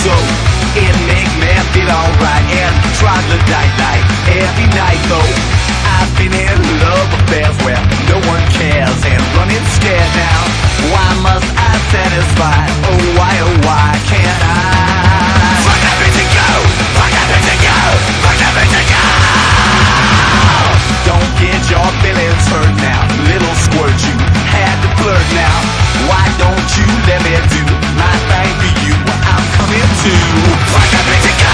so it make me feel alright and troglodyte like every night though. I've been in love affairs where no one cares and running scared now. Why must I satisfy? Oh why, oh why can't I? Fuck everything go! Fuck everything go! Fuck everything go! Don't get your feelings hurt now, little squirt you had to flirt now. Why don't you let me do seu. Vai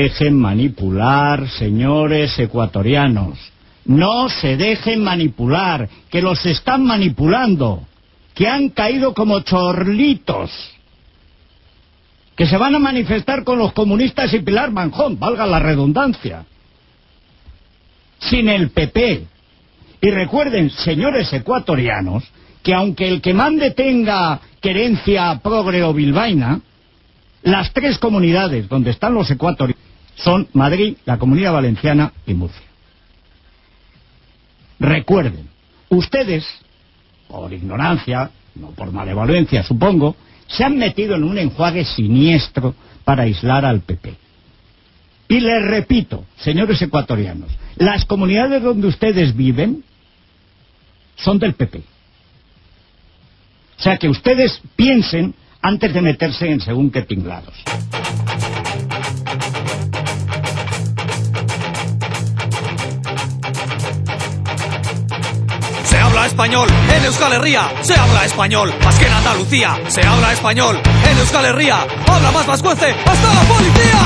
dejen manipular, señores ecuatorianos. No se dejen manipular, que los están manipulando, que han caído como chorlitos, que se van a manifestar con los comunistas y Pilar Manjón, valga la redundancia, sin el PP. Y recuerden, señores ecuatorianos, que aunque el que mande tenga querencia progre o bilbaína, las tres comunidades donde están los ecuatorianos son Madrid, la Comunidad Valenciana y Murcia. Recuerden, ustedes, por ignorancia, no por malevolencia supongo, se han metido en un enjuague siniestro para aislar al PP. Y les repito, señores ecuatorianos, las comunidades donde ustedes viven son del PP. O sea que ustedes piensen antes de meterse en según qué tinglados. Habla español en Euskal Herria, se habla español más que en Andalucía, se habla español en Euskal Herria, habla más vascuence, hasta la policía.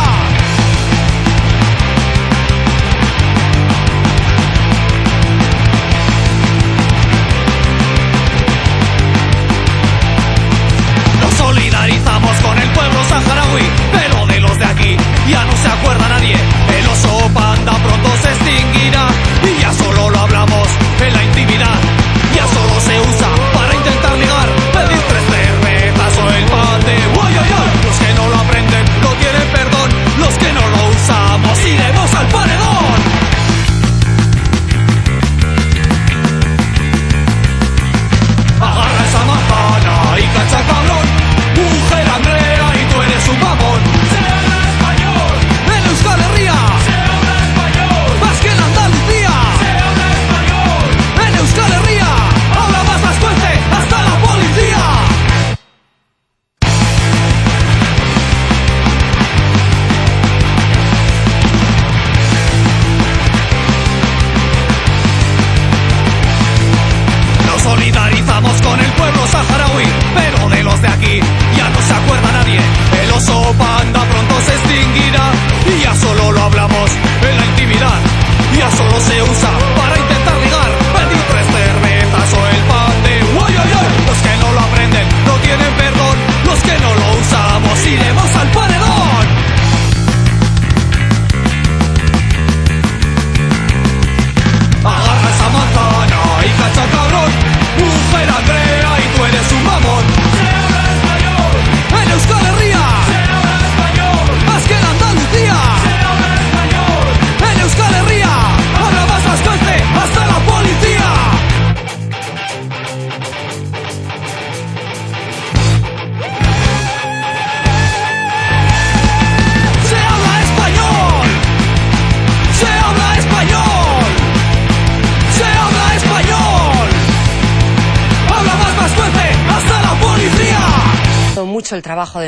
Nos solidarizamos con el pueblo saharaui, pero de los de aquí ya no se acuerda nadie. El oso panda pronto se extinguirá y ya solo lo hablamos en la intimidad.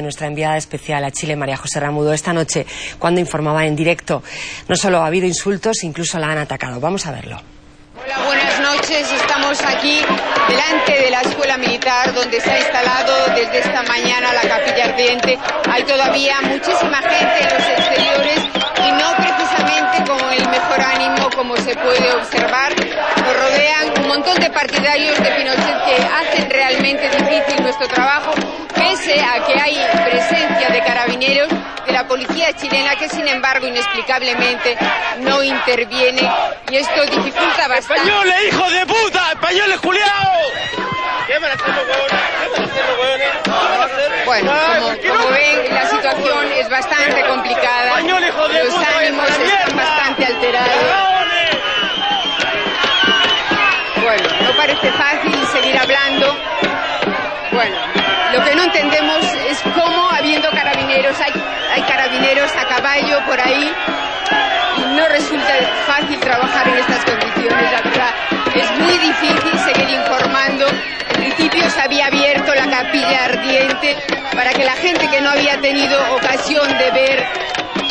Nuestra enviada especial a Chile, María José Ramudo, esta noche cuando informaba en directo. No solo ha habido insultos, incluso la han atacado. Vamos a verlo. buenas noches. Estamos aquí delante de la escuela militar donde se ha instalado desde esta mañana la capilla ardiente. Hay todavía muchísima gente en los exteriores y no precisamente con el mejor ánimo como se puede observar. Partidarios de Pinochet que hacen realmente difícil nuestro trabajo, pese a que hay presencia de carabineros de la policía chilena que sin embargo inexplicablemente no interviene y esto dificulta bastante. ¡Españoles, hijo de puta! ¡Españoles, culiao! ¿Qué van a hacer los hueones? ¿Qué van a hacer los hueones? ¿Qué van a hacer? Bueno, como, ven, la situación es bastante complicada. Los ánimos están bastante alterados. ¡Cagones! Bueno, parece fácil seguir hablando. Bueno, lo que no entendemos es cómo, habiendo carabineros, hay, carabineros a caballo por ahí, no resulta fácil trabajar en estas condiciones, la verdad. Es muy difícil seguir informando. En principio se había abierto la capilla ardiente para que la gente que no había tenido ocasión de ver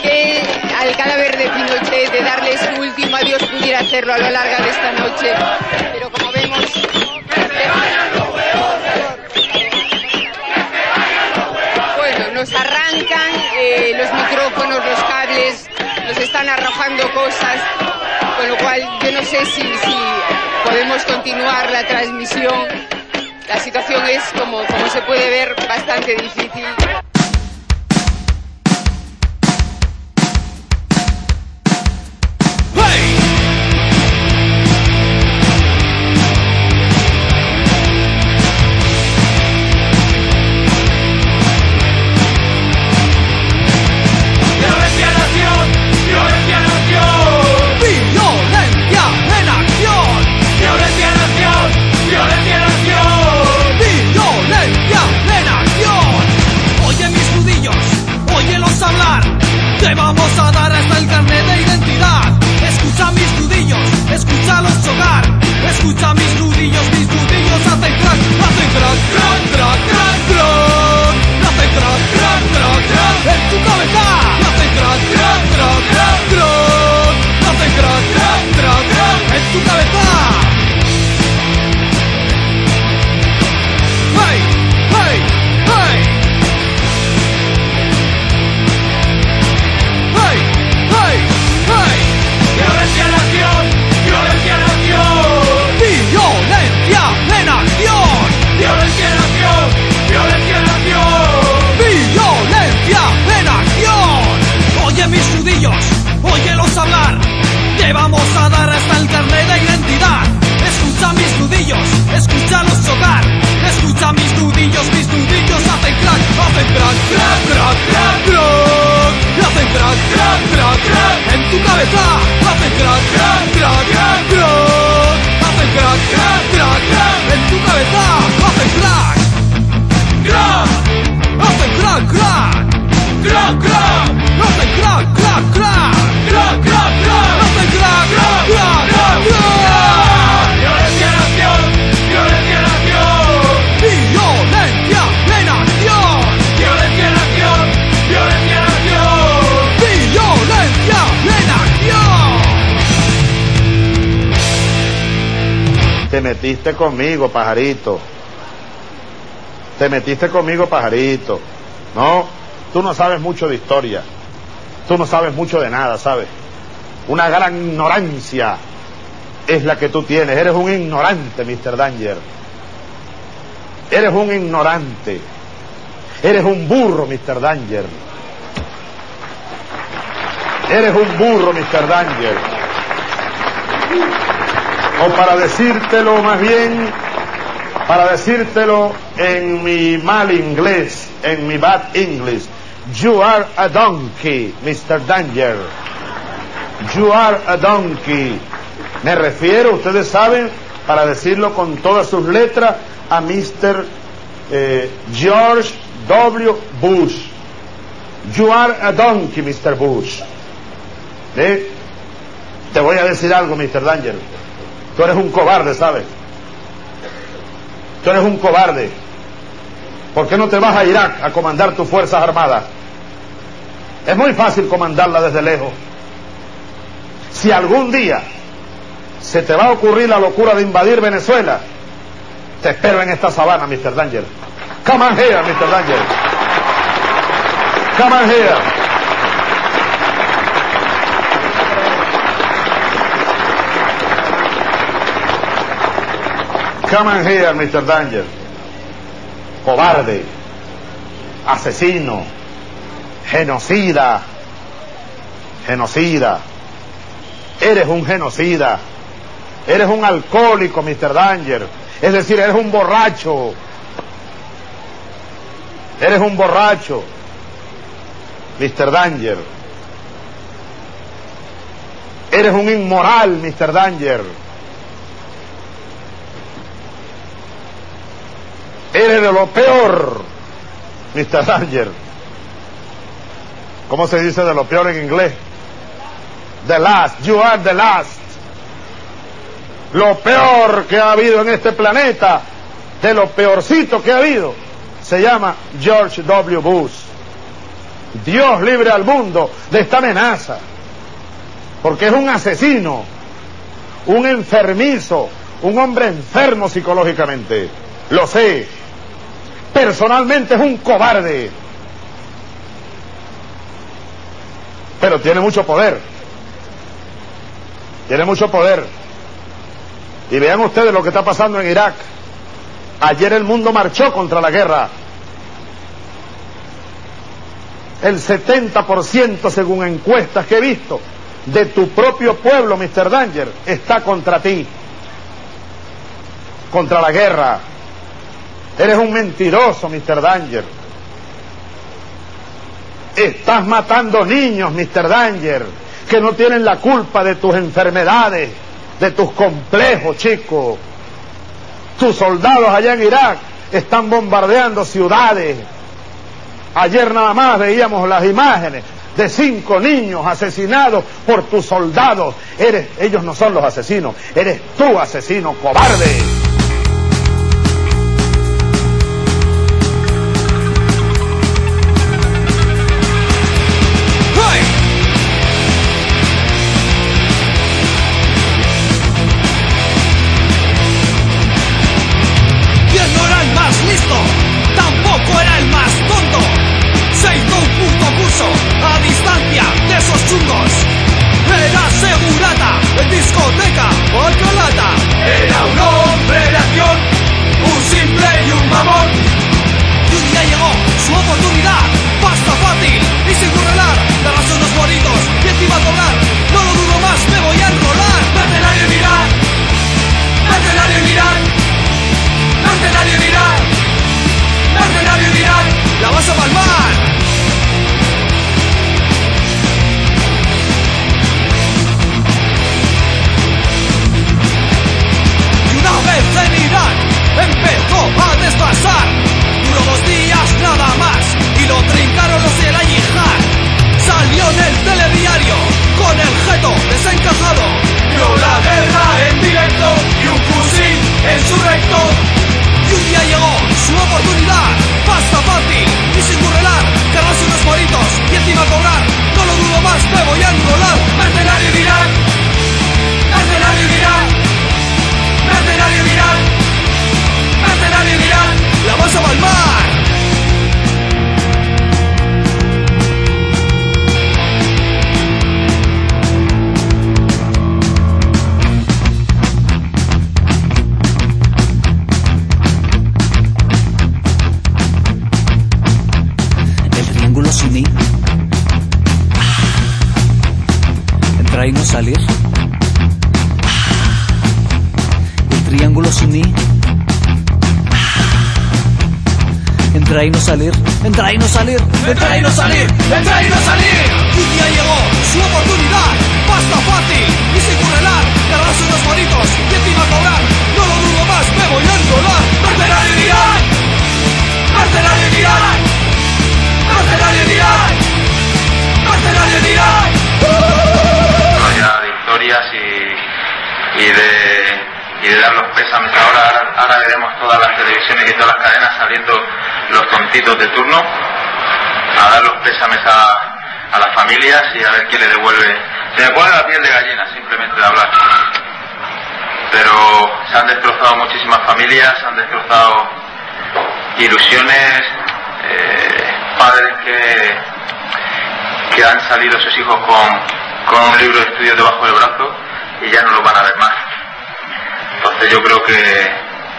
que al cadáver de Pinochet, de darle su último adiós, pudiera hacerlo a lo largo de esta noche. Pero. Bueno, nos arrancan eh, los micrófonos, los cables, nos están arrojando cosas, con lo cual yo no sé si, podemos continuar la transmisión. La situación es, como se puede ver, bastante difícil. Metiste conmigo, pajarito. Te metiste conmigo, pajarito. No, tú no sabes mucho de historia. Tú no sabes mucho de nada, ¿sabes? Una gran ignorancia es la que tú tienes. Eres un ignorante, Mr. Danger. Eres un ignorante. Eres un burro, Mr. Danger. Eres un burro, Mr. Danger. O para decírtelo más bien, para decírtelo en mi mal inglés, en mi bad English, you are a donkey, Mr. Danger. You are a donkey. Me refiero, ustedes saben, para decirlo con todas sus letras, a Mr. eh, George W. Bush. You are a donkey, Mr. Bush. ¿Eh? Te voy a decir algo, Mr. Danger. Tú eres un cobarde, ¿sabes? Tú eres un cobarde. ¿Por qué no te vas a Irak a comandar tus fuerzas armadas? Es muy fácil comandarla desde lejos. Si algún día, se te va a ocurrir la locura de invadir Venezuela. Te espero en esta sabana, Mr. Danger. Come on here, Mr. Danger. Come on here. Come here, Mr. Danger. Cobarde, asesino, genocida, genocida. Eres un genocida. Eres un alcohólico, Mr. Danger. Es decir, eres un borracho. Eres un borracho, Mr. Danger. Eres un inmoral, Mr. Danger. Eres de lo peor, Mr. Danger. ¿Cómo se dice de lo peor en inglés? The last. You are the last. Lo peor que ha habido en este planeta, de lo peorcito que ha habido, se llama George W. Bush. Dios libre al mundo de esta amenaza. Porque es un asesino, un enfermizo, un hombre enfermo psicológicamente. Lo sé. Personalmente es un cobarde. Pero tiene mucho poder. Tiene mucho poder. Y vean ustedes lo que está pasando en Irak. Ayer el mundo marchó contra la guerra. El 70% según encuestas que he visto de tu propio pueblo, Mr. Danger, está contra ti. Contra la guerra. Eres un mentiroso, Mr. Danger. Estás matando niños, Mr. Danger, que no tienen la culpa de tus enfermedades, de tus complejos, chico. Tus soldados allá en Irak están bombardeando ciudades. Ayer nada más veíamos las imágenes de cinco niños asesinados por tus soldados. Eres, ellos no son los asesinos, eres tú asesino, cobarde. Salir, entra y no salir, entra y no salir. Un día llegó su oportunidad, pasta fácil y sin currelar, cargarse unos bonitos y encima cobrar. No lo dudo más, me voy a enrolar. Mercenario en Irán, mercenario en Irán, mercenario en Irán, mercenario en Irán. Vaya de historias y, y de y de dar los pésames. Ahora, ahora veremos todas las televisiones y todas las cadenas saliendo los tontitos de turno a dar los pésames a, a las familias y a ver quién le devuelve. Se me pone la piel de gallina simplemente de hablar. pero se han destrozado muchísimas familias, se han destrozado ilusiones, eh, padres que, que han salido sus hijos con, con un libro de estudio debajo del brazo y ya no lo van a ver más. Entonces yo creo que,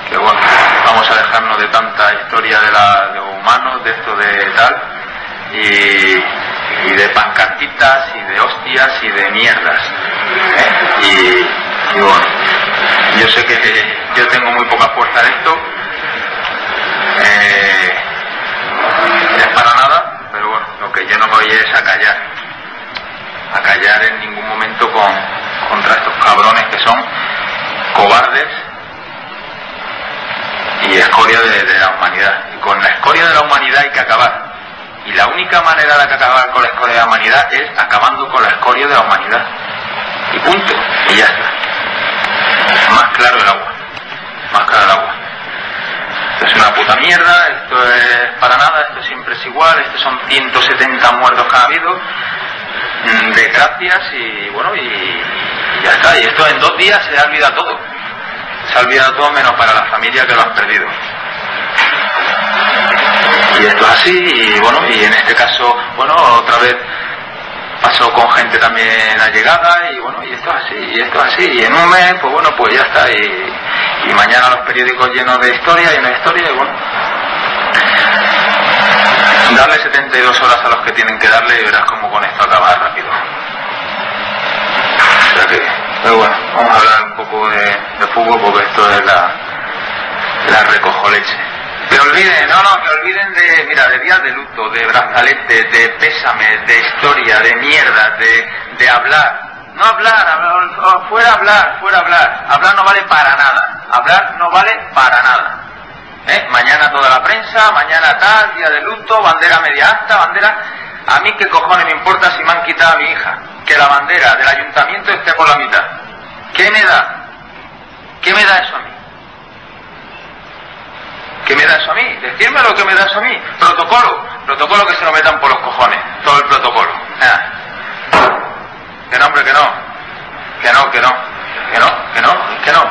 que bueno, vamos a dejarnos de tanta historia de, la, de humanos, de esto de tal, y, de pancartitas y de hostias y de mierdas. ¿eh? Y, bueno, yo sé que yo tengo muy poca fuerza en esto. Eh, es para nada, pero bueno, lo que yo no me voy es a callar. A callar en ningún momento con, contra estos cabrones que son cobardes y escoria de, de la humanidad. Y con la escoria de la humanidad hay que acabar. Y la única manera de acabar con la escoria de la humanidad es acabando con la escoria de la humanidad. Y punto. Y ya está. Más claro el agua. Más claro el agua. Esto es una puta mierda, esto es para nada, esto siempre es igual, estos son 170 muertos que ha habido, mm, desgracias y bueno, y, y ya está. Y esto en dos días se ha olvidado todo. Se ha olvidado todo menos para la familia que lo han perdido. Y esto es así, y bueno, y en este caso, bueno, otra vez pasó con gente también allegada, y bueno, y esto es así, y esto es así, y en un mes, pues bueno, pues ya está, y, y mañana los periódicos llenos de historia y una historia, y bueno, darle 72 horas a los que tienen que darle y verás cómo con esto acaba rápido. O sea que, pero bueno, vamos a hablar un poco de, de fútbol porque esto es la, la recojo leche. Que olviden, no, no, que olviden de, mira, de días de luto, de brazaletes, de pésames, de historia, de mierda, de, de hablar. No hablar, hablar, fuera hablar, fuera hablar. Hablar no vale para nada. Hablar no vale para nada. ¿Eh? Mañana toda la prensa, mañana tal, día de luto, bandera media alta, bandera... A mí qué cojones me importa si me han quitado a mi hija. Que la bandera del ayuntamiento esté por la mitad. ¿Qué me da? ¿Qué me da eso a mí? ¿Qué me da eso a mí? Decirme lo que me da eso a mí. Protocolo. Protocolo que se lo metan por los cojones. Todo el protocolo. Que no, hombre, que no. Que no, que no. Que no, que no, que no.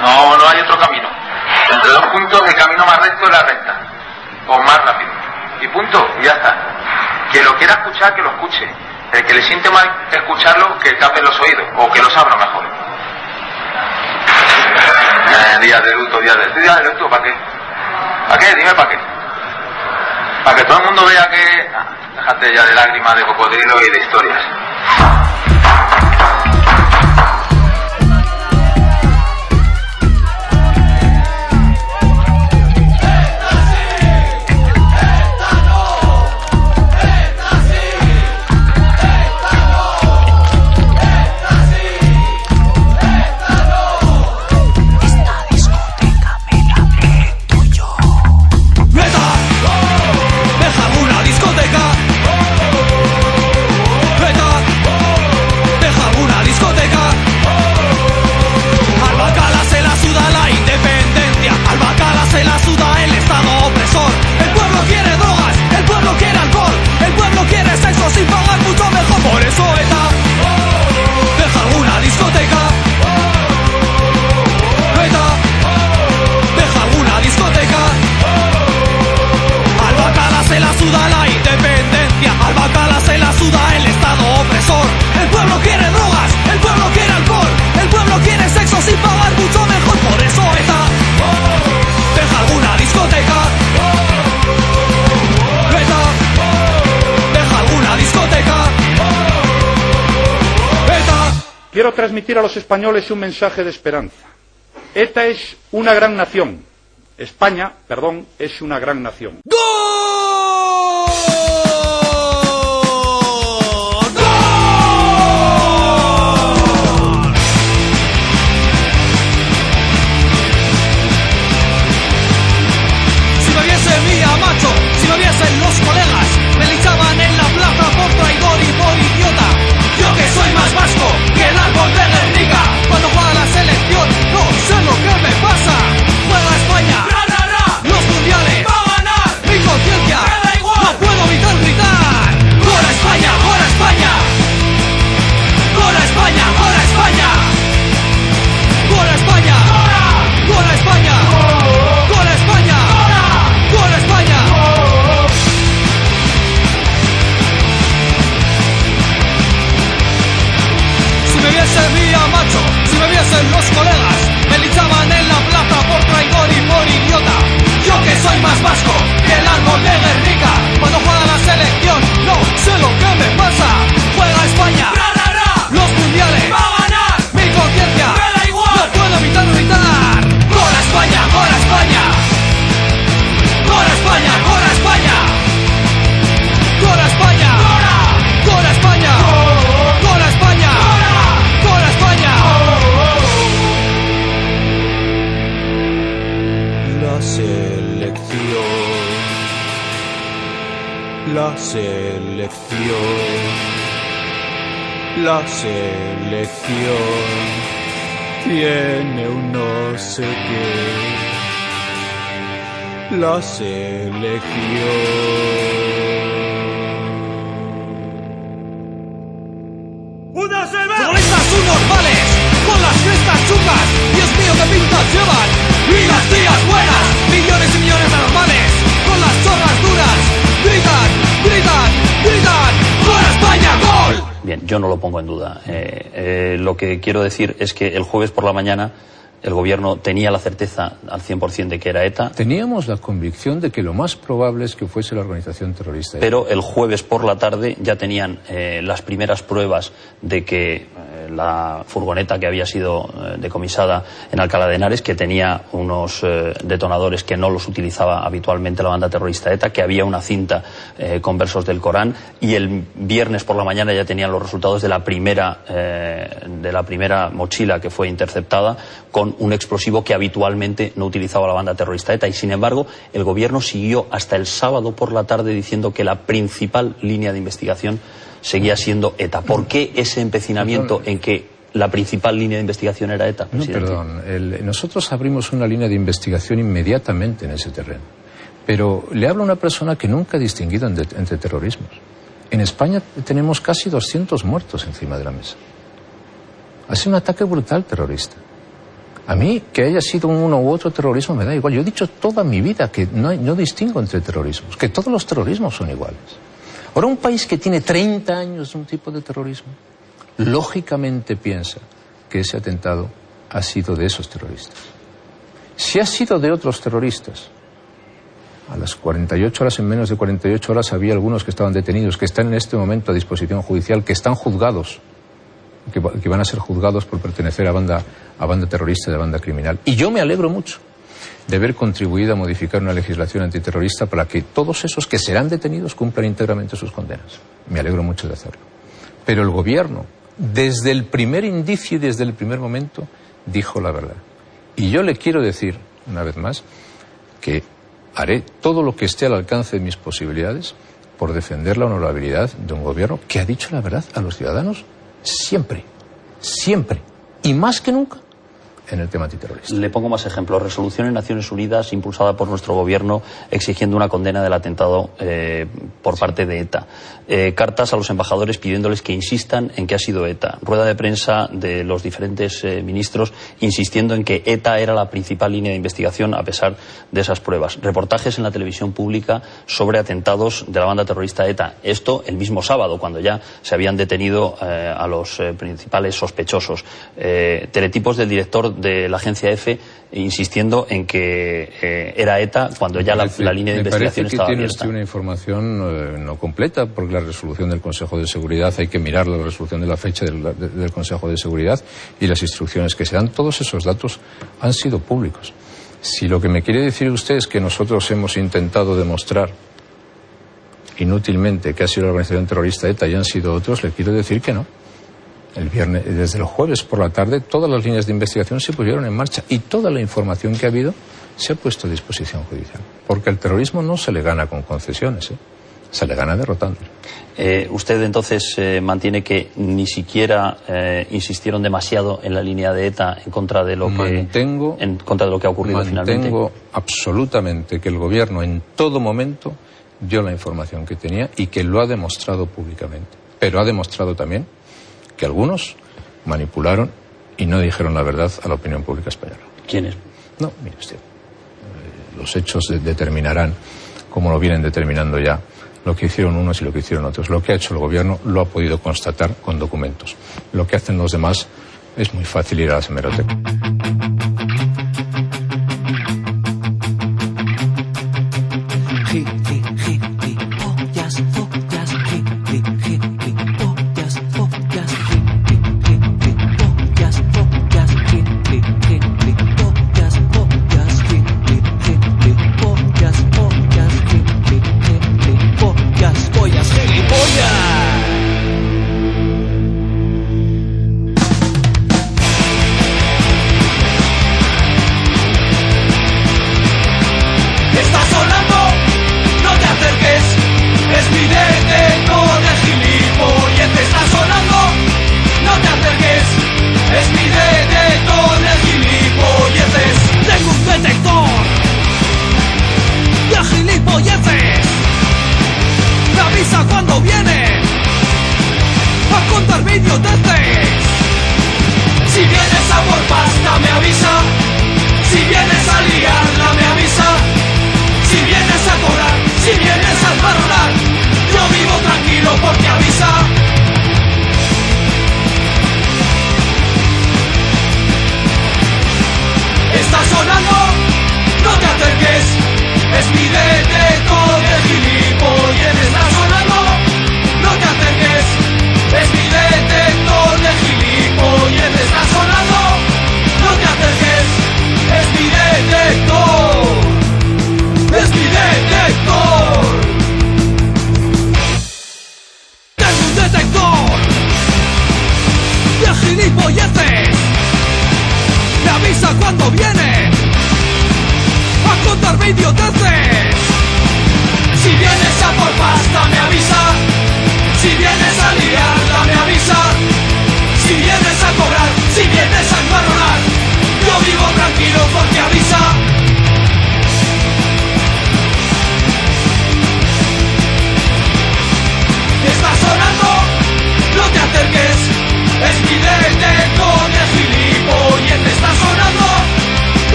No, hay otro camino. Entre dos puntos el camino más recto es la recta. O más rápido. Y punto, y ya está. Quien lo quiera escuchar, que lo escuche. El que le siente mal escucharlo, que tape los oídos. O que los abra mejor. Eh, día de luto, día de, día de luto, ¿para qué? ¿Para qué? Dime para qué. Para que todo el mundo vea que... Ah, déjate ya de lágrimas, de cocodrilo y de historias. Transmitir a los españoles un mensaje de esperanza. ETA es una gran nación. España, perdón, es una gran nación. Si los colegas, me linchaban en la plaza por traidor y por idiota. Yo que soy más vasco que el árbol de Guernica, cuando juega la selección, no sé lo selección. La selección. Tiene un no sé qué. La selección. ¡Una Futbolistas subnormales, con las crestas chungas, Dios mío qué pintas llevan, Yo no lo pongo en duda. Eh, eh, lo que quiero decir es que el jueves por la mañana el gobierno tenía la certeza al 100% de que era ETA, Teníamos la convicción de que lo más probable es que fuese la organización terrorista. pero el jueves por la tarde ya tenían eh, las primeras pruebas de que eh, la furgoneta que había sido eh, decomisada en Alcalá de Henares, que tenía unos detonadores que no los utilizaba habitualmente la banda terrorista ETA, que había una cinta con versos del Corán y el viernes por la mañana ya tenían los resultados de la primera de la primera mochila que fue interceptada con un explosivo que habitualmente no utilizaba la banda terrorista ETA y sin embargo el gobierno siguió hasta el sábado por la tarde diciendo que la principal línea de investigación seguía siendo ETA. ¿Por qué ese empecinamiento en que la principal línea de investigación era ETA? No, presidente? perdón. el- nosotros abrimos una línea de investigación inmediatamente en ese terreno. Pero le habla una persona que nunca ha distinguido entre, entre terrorismos. En España tenemos casi 200 muertos encima de la mesa. Ha sido un ataque brutal terrorista. A mí, que haya sido uno u otro terrorismo, me da igual. Yo he dicho toda mi vida que no, no distingo entre terrorismos, que todos los terrorismos son iguales. Ahora, un país que tiene 30 años de un tipo de terrorismo, lógicamente piensa que ese atentado ha sido de esos terroristas. Si ha sido de otros terroristas, a las 48 horas, en menos de 48 horas, había algunos que estaban detenidos, que están en este momento a disposición judicial, que están juzgados, que, va- que van a ser juzgados por pertenecer a banda, a banda terrorista y a banda criminal. Y yo me alegro mucho de haber contribuido a modificar una legislación antiterrorista para que todos esos que serán detenidos cumplan íntegramente sus condenas. Me alegro mucho de hacerlo. Pero el gobierno, desde el primer indicio y desde el primer momento, dijo la verdad. Y yo le quiero decir, una vez más, que haré todo lo que esté al alcance de mis posibilidades por defender la honorabilidad de un gobierno que ha dicho la verdad a los ciudadanos siempre, siempre, y más que nunca en el tema antiterrorista. Le pongo más ejemplos. Resolución en Naciones Unidas impulsada por nuestro gobierno exigiendo una condena del atentado eh, por parte de ETA. Eh, cartas a los embajadores pidiéndoles que insistan en que ha sido ETA. Rueda de prensa de los diferentes eh, ministros insistiendo en que ETA era la principal línea de investigación a pesar de esas pruebas. Reportajes en la televisión pública sobre atentados de la banda terrorista ETA. Esto el mismo sábado, cuando ya se habían detenido a los principales sospechosos. Teletipos del director de la agencia EFE insistiendo en que eh, era ETA cuando ya la, la línea de investigación estaba tiene abierta. una información eh, no completa, porque la resolución del Consejo de Seguridad hay que mirar la resolución de la fecha del, de- del Consejo de Seguridad y las instrucciones que se dan. Todos esos datos han sido públicos. Si lo que me quiere decir usted es que nosotros hemos intentado demostrar inútilmente que ha sido la organización terrorista ETA y han sido otros, le quiero decir que no. El viernes, desde el jueves por la tarde, todas las líneas de investigación se pusieron en marcha y toda la información que ha habido se ha puesto a disposición judicial. Porque el terrorismo no se le gana con concesiones, ¿eh? se le gana derrotando. Eh, ¿Usted entonces eh, mantiene que ni siquiera eh, insistieron demasiado en la línea de ETA en contra de lo que Mantengo- en contra de lo que ha ocurrido finalmente? Mantengo absolutamente que el gobierno en todo momento dio la información que tenía y que lo ha demostrado públicamente. Pero ha demostrado también que algunos manipularon y no dijeron la verdad a la opinión pública española. ¿Quiénes? No, mire usted. eh, Los hechos de- determinarán, como lo vienen determinando ya, lo que hicieron unos y lo que hicieron otros. Lo que ha hecho el gobierno lo ha podido constatar con documentos. Lo que hacen los demás Es muy fácil ir a las hemerotecas.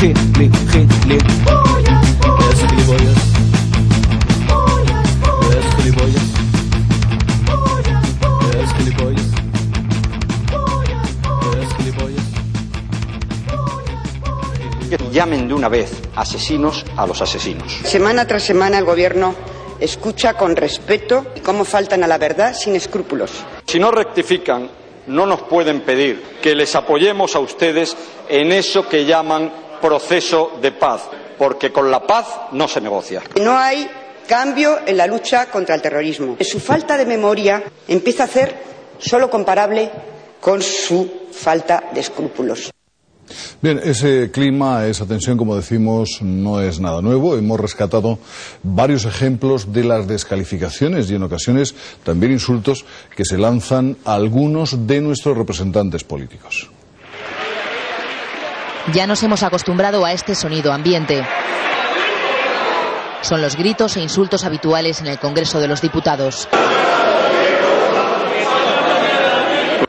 Gili, gilipollas. Gilipollas. Gilipollas. Gilipollas. Llamen de una vez asesinos a los asesinos. Semana tras semana el Gobierno escucha con respeto cómo faltan a la verdad sin escrúpulos. Si no rectifican, no nos pueden pedir que les apoyemos a ustedes en eso que llaman proceso de paz, porque con la paz no se negocia. No hay cambio en la lucha contra el terrorismo. Su falta de memoria empieza a ser solo comparable con su falta de escrúpulos. Bien, ese clima, esa tensión, como decimos, no es nada nuevo. Hemos rescatado varios ejemplos de las descalificaciones y en ocasiones también insultos que se lanzan a algunos de nuestros representantes políticos. Ya nos hemos acostumbrado a este sonido ambiente. Son los gritos e insultos habituales en el Congreso de los Diputados.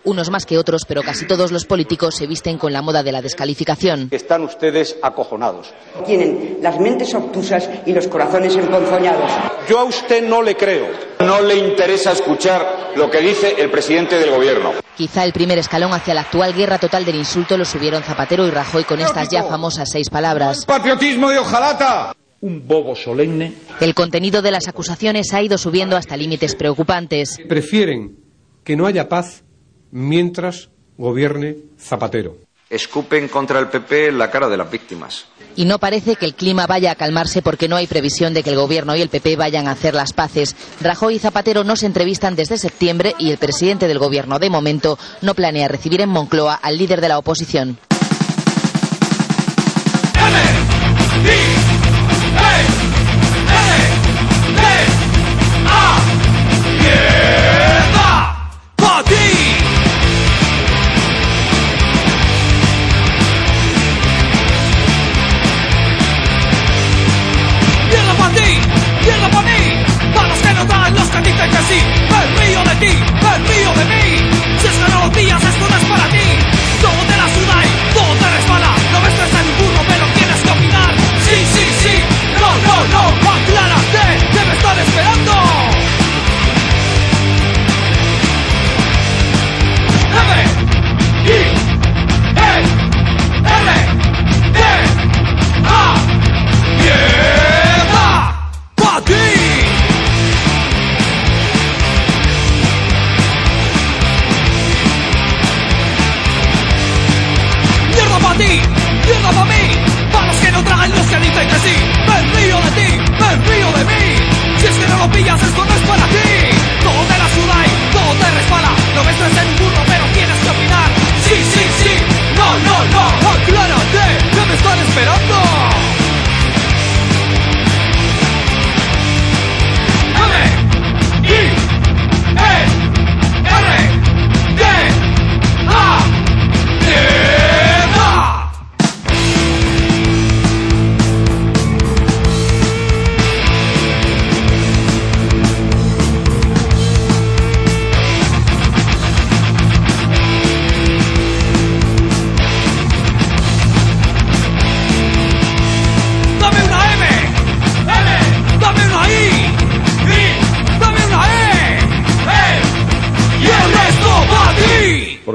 Unos más que otros, pero casi todos los políticos se visten con la moda de la descalificación. Están ustedes acojonados. Tienen las mentes obtusas y los corazones emponzoñados. Yo a usted no le creo. No le interesa escuchar lo que dice el presidente del gobierno. Quizá el primer escalón hacia la actual guerra total del insulto lo subieron Zapatero y Rajoy con estas ya famosas seis palabras. ¡Patriotismo de hojalata! Un bobo solemne. El contenido de las acusaciones ha ido subiendo hasta límites preocupantes. Prefieren que no haya paz mientras gobierne Zapatero. Escupen contra el PP en la cara de las víctimas. Y no parece que el clima vaya a calmarse porque no hay previsión de que el Gobierno y el PP vayan a hacer las paces. Rajoy y Zapatero no se entrevistan desde septiembre y el presidente del Gobierno, de momento, no planea recibir en Moncloa al líder de la oposición.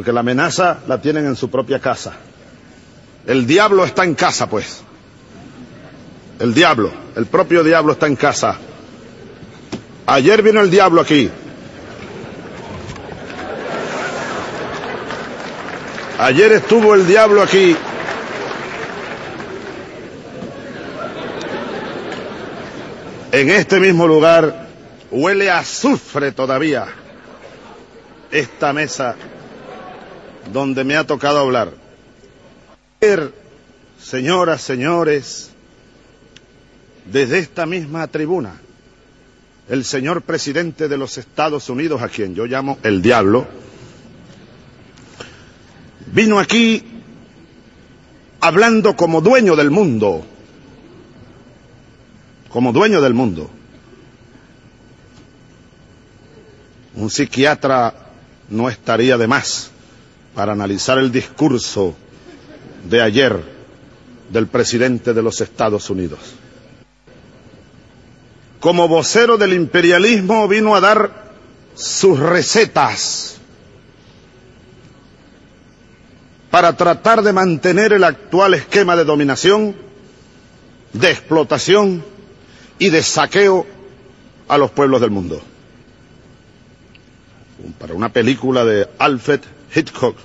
Porque la amenaza la tienen en su propia casa. El diablo está en casa, pues. El diablo, el propio diablo está en casa. Ayer vino el diablo aquí. Ayer estuvo el diablo aquí. En este mismo lugar huele a azufre todavía esta mesa donde me ha tocado hablar. Ayer, Señoras, señores, desde esta misma tribuna, el señor presidente de los Estados Unidos, a quien yo llamo el diablo, vino aquí hablando como dueño del mundo, como dueño del mundo. Un psiquiatra no estaría de más para analizar el discurso de ayer del presidente de los Estados Unidos. Como vocero del imperialismo vino a dar sus recetas para tratar de mantener el actual esquema de dominación, de explotación y de saqueo a los pueblos del mundo. Para una película de Alfred Hitchcock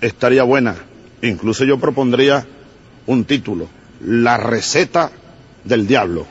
estaría buena. Incluso yo propondría un título, La receta del diablo.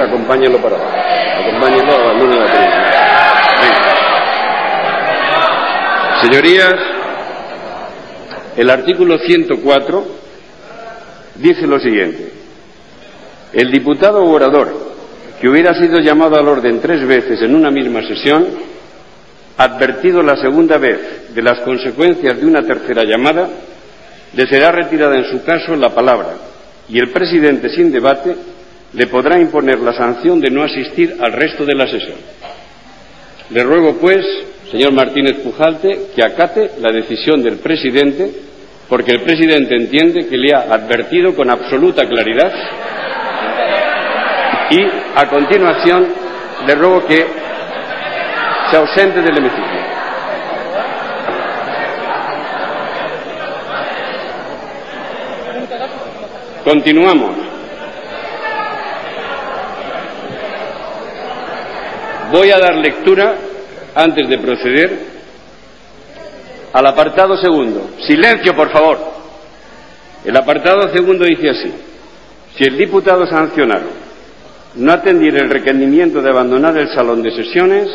Acompáñenlo para abajo. Acompáñenlo, abandone la tribuna. Venga. Señorías, el artículo 104 dice lo siguiente. El diputado orador que hubiera sido llamado al orden tres veces en una misma sesión, advertido la segunda vez de las consecuencias de una tercera llamada, le será retirada en su caso la palabra y el presidente sin debate le podrá imponer la sanción de no asistir al resto de la sesión. Le ruego, pues, señor Martínez Pujalte, que acate la decisión del presidente, porque el presidente entiende que le ha advertido con absoluta claridad y, a continuación, le ruego que se ausente del hemiciclo. Continuamos. Voy a dar lectura, antes de proceder, al apartado segundo. Silencio, por favor. El apartado segundo dice así. Si el diputado sancionado no atendiera el requerimiento de abandonar el salón de sesiones,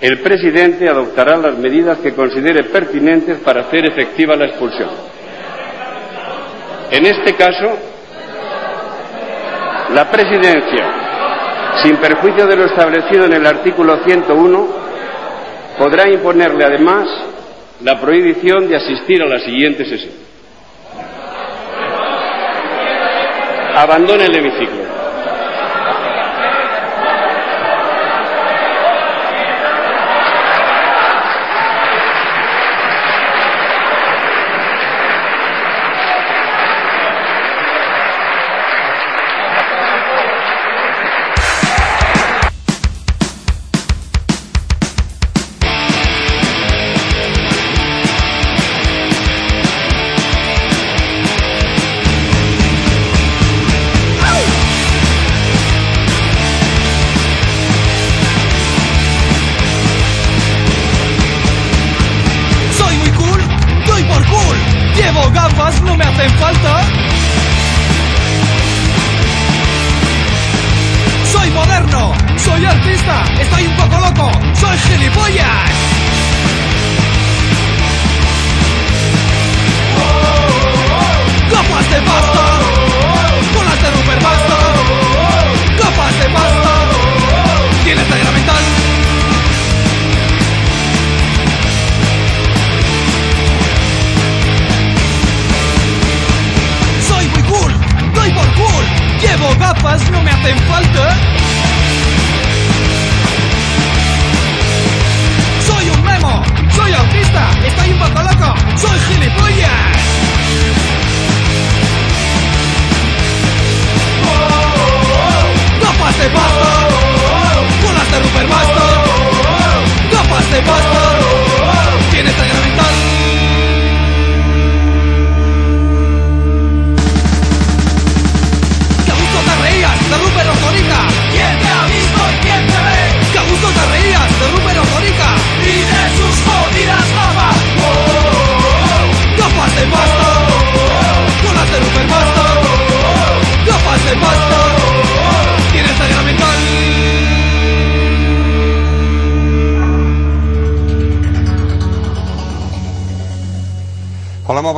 el presidente adoptará las medidas que considere pertinentes para hacer efectiva la expulsión. En este caso, la presidencia, sin perjuicio de lo establecido en el artículo 101, podrá imponerle además la prohibición de asistir a la siguiente sesión. Abandone el hemiciclo.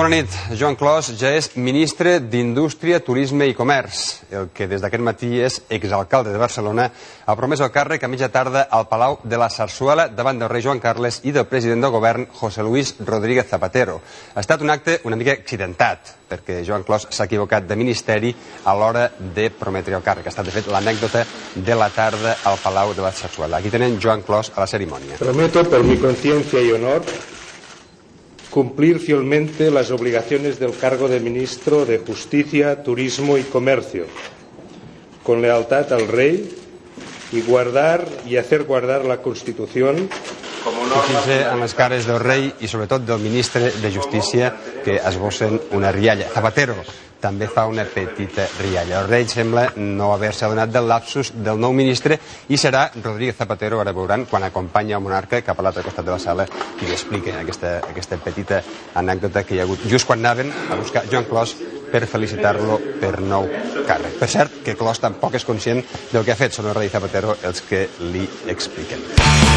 Bona nit. Joan Clos ja és ministre d'Indústria, Turisme i Comerç. El que des d'aquest matí és exalcalde de Barcelona ha promès el càrrec a mitja tarda al Palau de la Sarsuela davant del rei Joan Carles i del president del govern, José Luis Rodríguez Zapatero. Ha estat un acte una mica accidentat, perquè Joan Clos s'ha equivocat de ministeri a l'hora de prometre el càrrec. Ha estat, de fet, l'anècdota de la tarda al Palau de la Sarsuela. Aquí tenen Joan Clos a la cerimònia. Prometo por mi conciencia y honor cumplir fielmente las obligaciones del cargo de ministro de Justicia, Turismo y Comercio, con lealtad al Rey y guardar y hacer guardar la Constitución Fixin-se en les cares del rei i sobretot del ministre de Justícia que esbossen una rialla. Zapatero també fa una petita rialla. El rei sembla no haver-se adonat del lapsus del nou ministre i serà Rodríguez Zapatero, ara veuran, quan acompanya el monarca cap a l'altre costat de la sala i li explica aquesta, aquesta petita anècdota que hi ha hagut just quan anaven a buscar Joan Clos per felicitar-lo per nou càrrec. Per cert, que Clos tampoc és conscient del que ha fet, són el rei Zapatero els que li expliquen.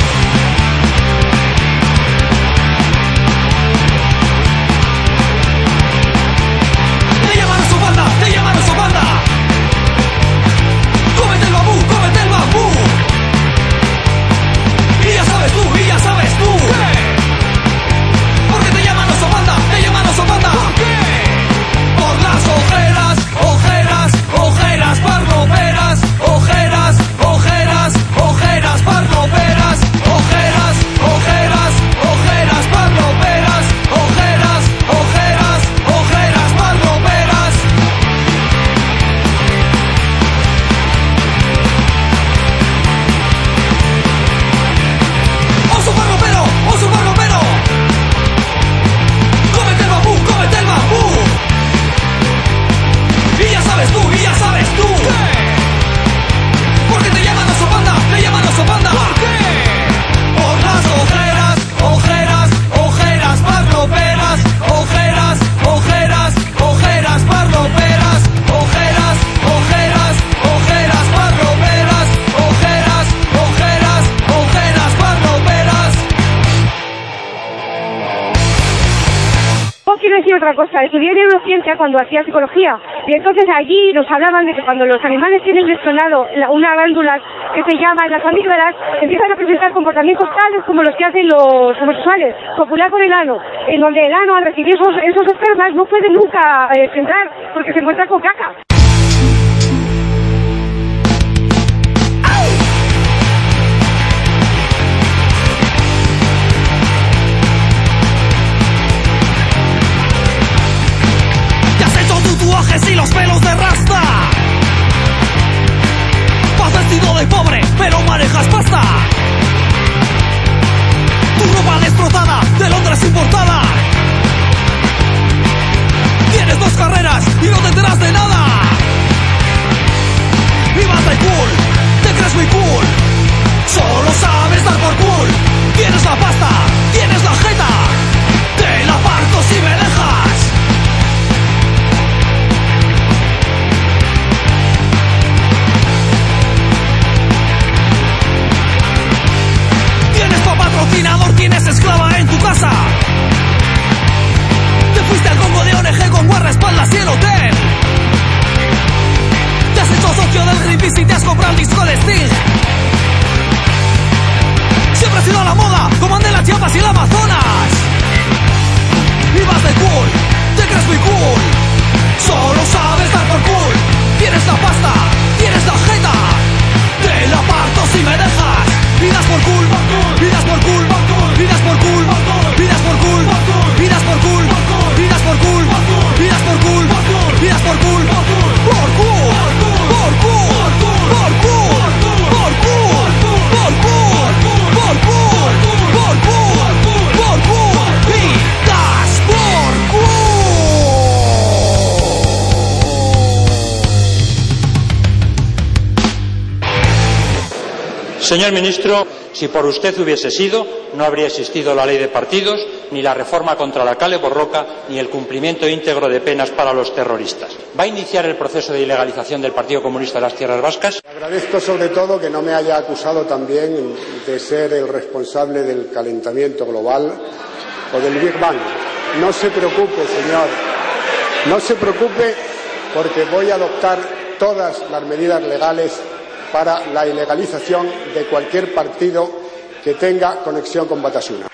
Cuando hacía psicología. Y entonces allí nos hablaban de que cuando los animales tienen detonado una glándula que se llama las amígdalas, empiezan a presentar comportamientos tales como los que hacen los homosexuales. Popular con el ano. En donde el ano, al recibir esos, esos espermas, no puede nunca eh, entrar porque se encuentra con caca. Pero manejas pasta. Tu ropa destrozada, de Londres importada. Tienes dos carreras y no te enteras de nada. Y de cool, te crees muy cool. Solo sabes dar por cool. Tienes la pasta, Señor ministro, si por usted hubiese sido, no habría existido la ley de partidos, ni la reforma contra la cale borroca, ni el cumplimiento íntegro de penas para los terroristas. ¿Va a iniciar el proceso de ilegalización del Partido Comunista de las Tierras Vascas? Agradezco sobre todo que no me haya acusado también de ser el responsable del calentamiento global o del Big Bang. No se preocupe, señor. No se preocupe porque voy a adoptar todas las medidas legales para la ilegalización de cualquier partido que tenga conexión con Batasuna.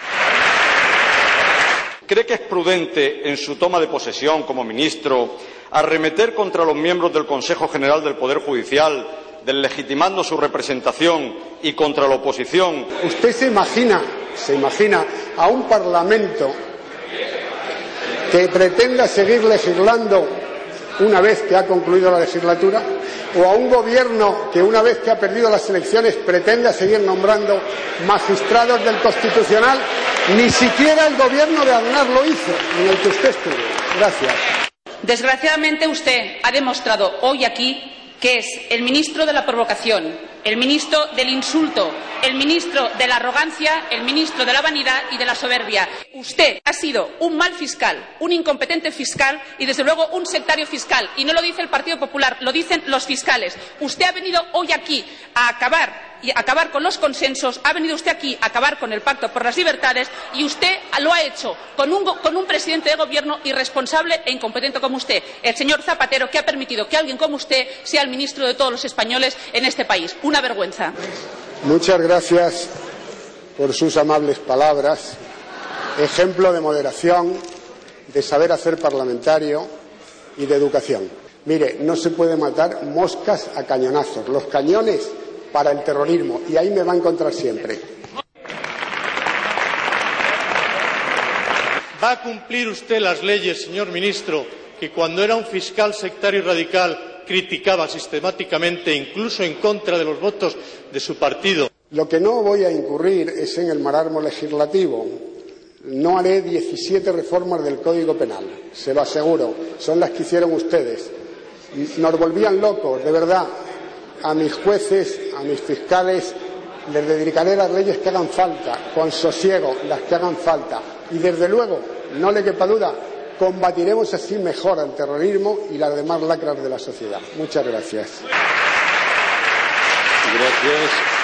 ¿Cree que es prudente, en su toma de posesión como ministro, arremeter contra los miembros del Consejo General del Poder Judicial, deslegitimando su representación y contra la oposición? ¿Usted se imagina, se imagina a un Parlamento que pretenda seguir legislando una vez que ha concluido la legislatura? ¿O a un gobierno que una vez que ha perdido las elecciones pretenda seguir nombrando magistrados del Constitucional? Ni siquiera el gobierno de Aznar lo hizo, en el que usted estuvo. Gracias. Desgraciadamente usted ha demostrado hoy aquí que es el ministro de la provocación, el ministro del insulto, el ministro de la arrogancia, el ministro de la vanidad y de la soberbia. Usted ha sido un mal fiscal, un incompetente fiscal y, desde luego, un sectario fiscal. Y no lo dice el Partido Popular, lo dicen los fiscales. Usted ha venido hoy aquí a acabar y acabar con los consensos, ha venido usted aquí a acabar con el Pacto por las Libertades y usted lo ha hecho con un, con un presidente de gobierno irresponsable e incompetente como usted, el señor Zapatero, que ha permitido que alguien como usted sea el ministro de todos los españoles en este país. Una vergüenza. Muchas gracias por sus amables palabras. Ejemplo de moderación, de saber hacer parlamentario y de educación. Mire, no se puede matar moscas a cañonazos. Los cañones para el terrorismo y ahí me va a encontrar siempre. ¿Va a cumplir usted las leyes, señor ministro, que cuando era un fiscal sectario y radical criticaba sistemáticamente, incluso en contra de los votos de su partido? Lo que no voy a incurrir es en el marasmo legislativo. No haré 17 reformas del Código Penal, se lo aseguro. Son las que hicieron ustedes. Nos volvían locos, de verdad a mis jueces, a mis fiscales, les dedicaré las leyes que hagan falta, con sosiego, las que hagan falta. Y desde luego, no le quepa duda, combatiremos así mejor al terrorismo y las demás lacras de la sociedad. Muchas gracias. Gracias.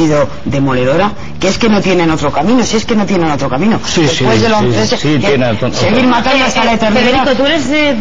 Sido demoledora, que es que no tienen otro camino, si es que no tienen otro camino. Sí, sí, Después de los sí, tres- sí, que- tiene otro- seguir matando hasta la eternidad. Federico, tú eres de...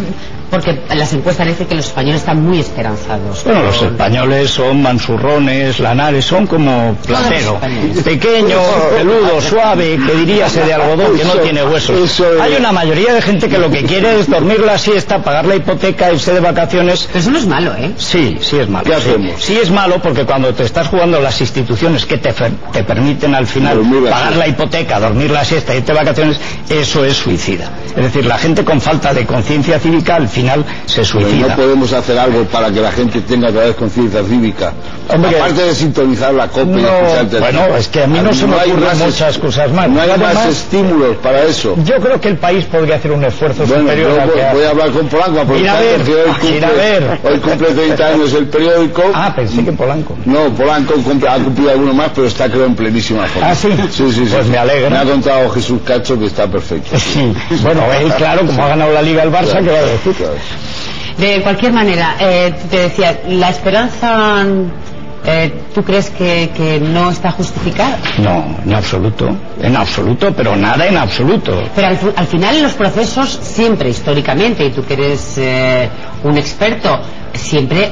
Porque las encuestas dicen que los españoles están muy esperanzados. Bueno, los españoles son mansurrones, lanares, son como platero. Pequeño, peludo, suave, que diríase de algodón, que no tiene huesos. eso es- Hay una mayoría de gente que lo que quiere es dormir la siesta, pagar la hipoteca, irse de vacaciones. Pero eso no es malo, ¿eh? Sí, sí es malo. ¿Qué sí. hacemos? Sí es malo porque cuando te estás jugando las instituciones que te, te permiten al final pagar siesta. la hipoteca, dormir la siesta, irte de vacaciones, eso es suicida. Es decir, la gente con falta de conciencia cívica al final se Pero suicida. no podemos hacer algo para que la gente tenga otra vez conciencia cívica. Hombre, Aparte de sintonizar la copa y No, escuchar el bueno, es que a mí no se me hay ocurren muchas cosas más. No hay Y más además- estímulos para eso. Yo creo que el país podría hacer un esfuerzo Bueno, superior yo al voy, que voy a hablar con Polanco, Ir a aprovechando ver, que hoy cumple, ir a ver. hoy cumple 30 años el periódico. Ah, pensé que Polanco. No, Polanco cumple- ha cumplido alguno más, pero está creo en plenísima forma. Ah, ¿sí? Sí, sí, sí. Pues me alegra. Me ha contado Jesús Cacho que está perfecto. Sí. Bueno, él, claro, como ha ganado la Liga el Barça, Claro, ¿qué va a decir? claro. De cualquier manera, eh, te decía, la esperanza, eh, ¿tú crees que, que no está justificada? No, en absoluto. En absoluto, pero nada en absoluto. Pero al, fi- al final en los procesos, siempre históricamente, y tú que eres eh, un experto, siempre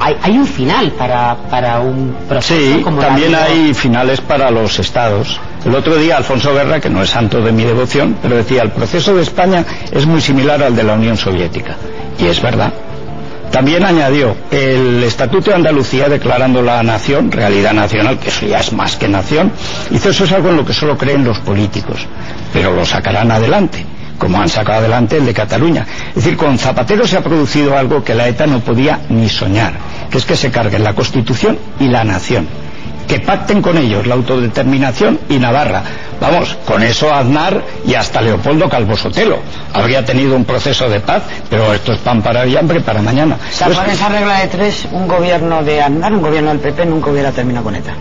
hay, hay un final para, para un proceso Sí, como también hay finales para los estados. El otro día Alfonso Guerra, que no es santo de mi devoción, pero decía, el proceso de España es muy similar al de la Unión Soviética. Y es verdad. También añadió el Estatuto de Andalucía declarando la nación, realidad nacional, que eso ya es más que nación, hizo eso es algo en lo que solo creen los políticos, pero lo sacarán adelante, como han sacado adelante el de Cataluña. Es decir, con Zapatero se ha producido algo que la ETA no podía ni soñar, que es que se carguen la Constitución y la nación que pacten con ellos la autodeterminación y Navarra. Vamos, con eso Aznar y hasta Leopoldo Calvo Sotelo habría tenido un proceso de paz, pero esto es pan para hoy hambre para mañana. O sea, Pues- con esa regla de tres, un gobierno de Aznar, un gobierno del PP, nunca hubiera terminado con ETA.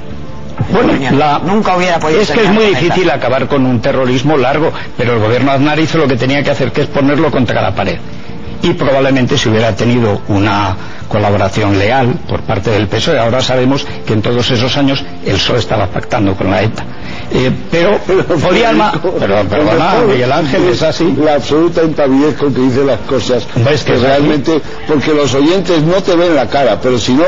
Bueno, la- Nunca hubiera podido es que es muy difícil acabar con un terrorismo largo, pero el gobierno Aznar hizo lo que tenía que hacer, que es ponerlo contra la pared. Y probablemente si hubiera tenido una colaboración leal por parte del PSOE, ahora sabemos que en todos esos años el PSOE estaba pactando con la ETA. Eh, pero podía ma- pero perdona, Miguel Ángel, es así. La absoluta impavidez con que dice las cosas. ¿Ves que que es así? realmente, porque los oyentes no te ven la cara, pero si no,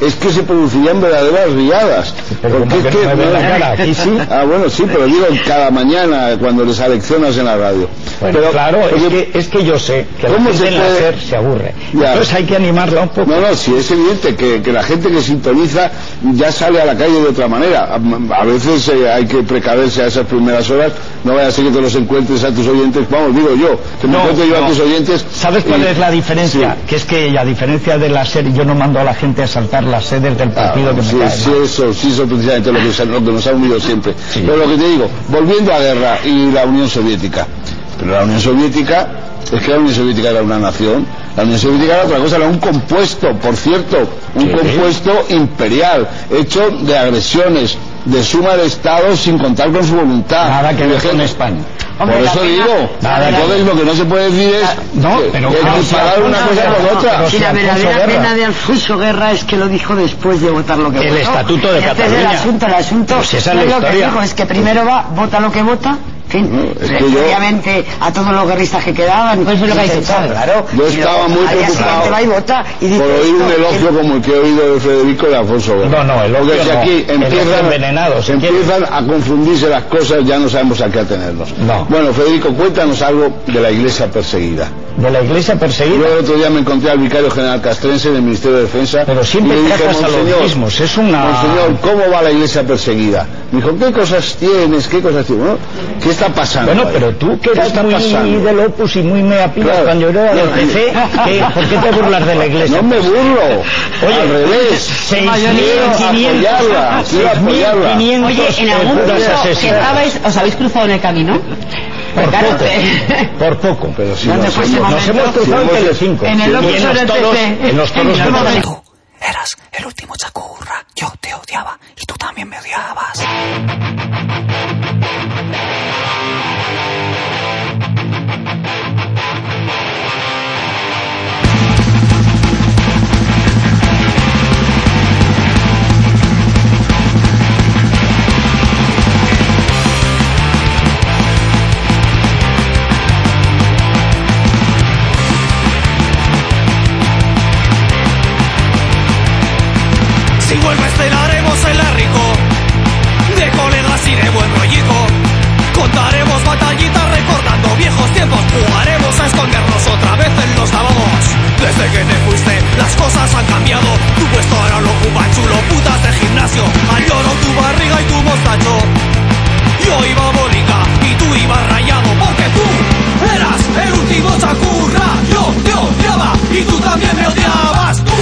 es que se producirían verdaderas riadas. Pero Porque ¿cómo es que no ven la cara? Aquí sí. Ah, bueno, sí, pero digo cada mañana cuando les aleccionas en la radio. Bueno, pero, claro, es que, es que yo sé que la ¿Cómo gente se puede- SER se aburre. Ya. Entonces hay que animarla un poco. No, no, sí, es evidente que, que la gente que sintoniza ya sale a la calle de otra manera. A, a veces eh, hay que precaverse a esas primeras horas, no vaya a ser que te los encuentres a tus oyentes, vamos, digo yo, que me No, encuentre yo no. a tus oyentes. ¿Sabes cuál y- es la diferencia? Sí. Que es que a diferencia de la sede, yo no mando a la gente a saltar las sedes del partido que me sí, cae sí, eso, sí, eso precisamente lo que, lo que nos ha unido siempre. Pero lo que te digo, volviendo a guerra y la Unión Soviética, pero la Unión Soviética, es que la Unión Soviética era una nación, la Unión Soviética era otra cosa, era un compuesto, por cierto, un Sí. compuesto imperial, hecho de agresiones, de suma de estados sin contar con su voluntad. Nada que ver de con España. Por Hombre, la eso pena- digo, Nada, entonces nada. lo que no se puede decir es No, que- pero que claro, comparar una Alfonso cosa con Guerra- otra. pero Si la verdadera Guerra- pena de Alfonso Guerra es que lo dijo después de votar lo que El votó. Estatuto de Y este es el Cataluña. asunto, el asunto Pues esa es no la lo que dijo, es que primero va, vota lo que vota, es que yo- obviamente a todos los guerristas que quedaban, pues es lo que ha dicho Chávez, claro. Yo estaba muy preocupado siguiente va y vota y dice por oír un elogio como el que he oído de Federico de Alfonso. No, no, elogio Porque si aquí empiezan, empiezan a confundirse las cosas, ya no sabemos a qué atenernos. No. Bueno, Federico, cuéntanos algo de la iglesia perseguida. De la iglesia perseguida. Yo el otro día me encontré al vicario general castrense del Ministerio de Defensa. Pero siempre y le dije, a los "Monseñor, mismos, es una- Monseñor, ¿cómo va la iglesia perseguida? Me dijo, ¿qué cosas tienes? ¿Qué cosas tienes? Bueno, ¿Qué está pasando? Bueno, ahí? pero tú que ¿Qué eres está muy pasando? del Opus y muy mea pila Claro. cuando yo era del PC, ¿qué- ¿por qué te burlas de la iglesia? No me burlo. Oye, al revés. Quiero 6.500 apoyarla. Quiero apoyarla. 6.500 Oye, en algún punto que estabais, os habéis cruzado en el camino. Por poco, por poco. Pero si ¿Dónde nos hemos- Nos momento? hemos cruzado en Telecinco. en el Y en los toros, PP. en los toros En de. Eras el último chacurra. Yo te odiaba y tú también me odiabas. Jugaremos a escondernos otra vez en los lavabos. Desde que te fuiste las cosas han cambiado. Tu puesto ahora lo ocupa chulo putas de gimnasio. Al lloro tu barriga y tu mostacho Yo iba bonica y tú ibas rayado Porque tú eras el último chacurra. Yo te odiaba y tú también me odiabas Tú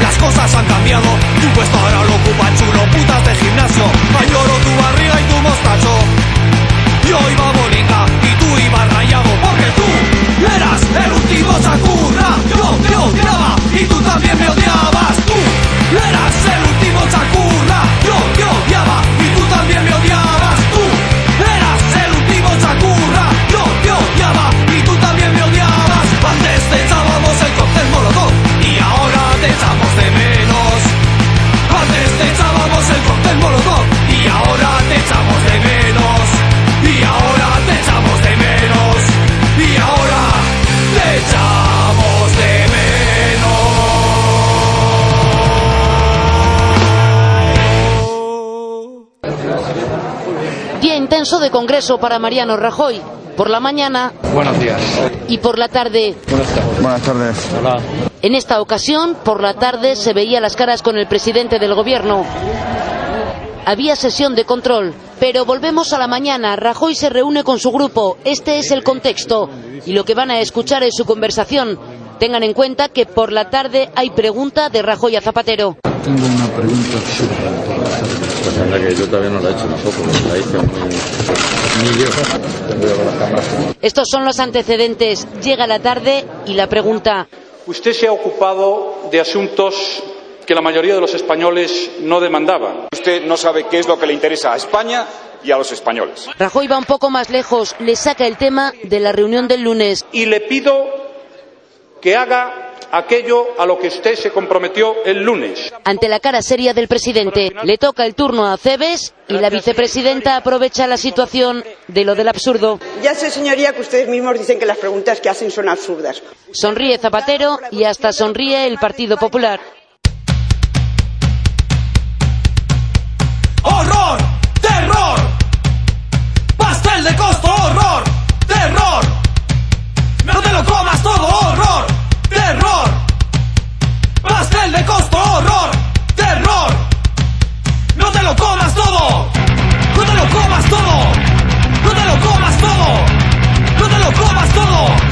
las cosas han cambiado. Tu puesto ahora lo ocupa chulo putas de gimnasio. Añoro tu barriga y tu mostacho. Yo iba bolinga y tú ibas rayado Porque tú eras el último chacurra Yo te odiaba y tú también me odiabas. Tú eras Intenso de Congreso para Mariano Rajoy. Por la mañana Buenos días. y por la tarde. Buenas tardes. Hola. En esta ocasión, por la tarde, se veía las caras con el presidente del gobierno. Había sesión de control, pero volvemos a la mañana. Rajoy se reúne con su grupo. Este es el contexto. Y lo que van a escuchar es su conversación. Tengan en cuenta que por la tarde hay pregunta de Rajoy a Zapatero. Tengo una pregunta Pues anda que yo todavía no la he hecho tampoco, la hice muy... ni yo. Tendría con las cámaras. Estos son los antecedentes. Llega la tarde y la pregunta. Usted se ha ocupado de asuntos que la mayoría de los españoles no demandaban. Usted no sabe qué es lo que le interesa a España y a los españoles. Rajoy va un poco más lejos. Le saca el tema de la reunión del lunes. Y le pido que haga aquello a lo que usted se comprometió el lunes. Ante la cara seria del presidente, le toca el turno a Cebes y la vicepresidenta aprovecha la situación de lo del absurdo. Ya sé, señoría, que ustedes mismos dicen que las preguntas que hacen son absurdas. Sonríe Zapatero y hasta sonríe el Partido Popular. ¡Horror! ¡Terror! ¡Pastel de costo! ¡Horror! ¡Terror! ¡No te lo comas todo! ¡Horror! Oh!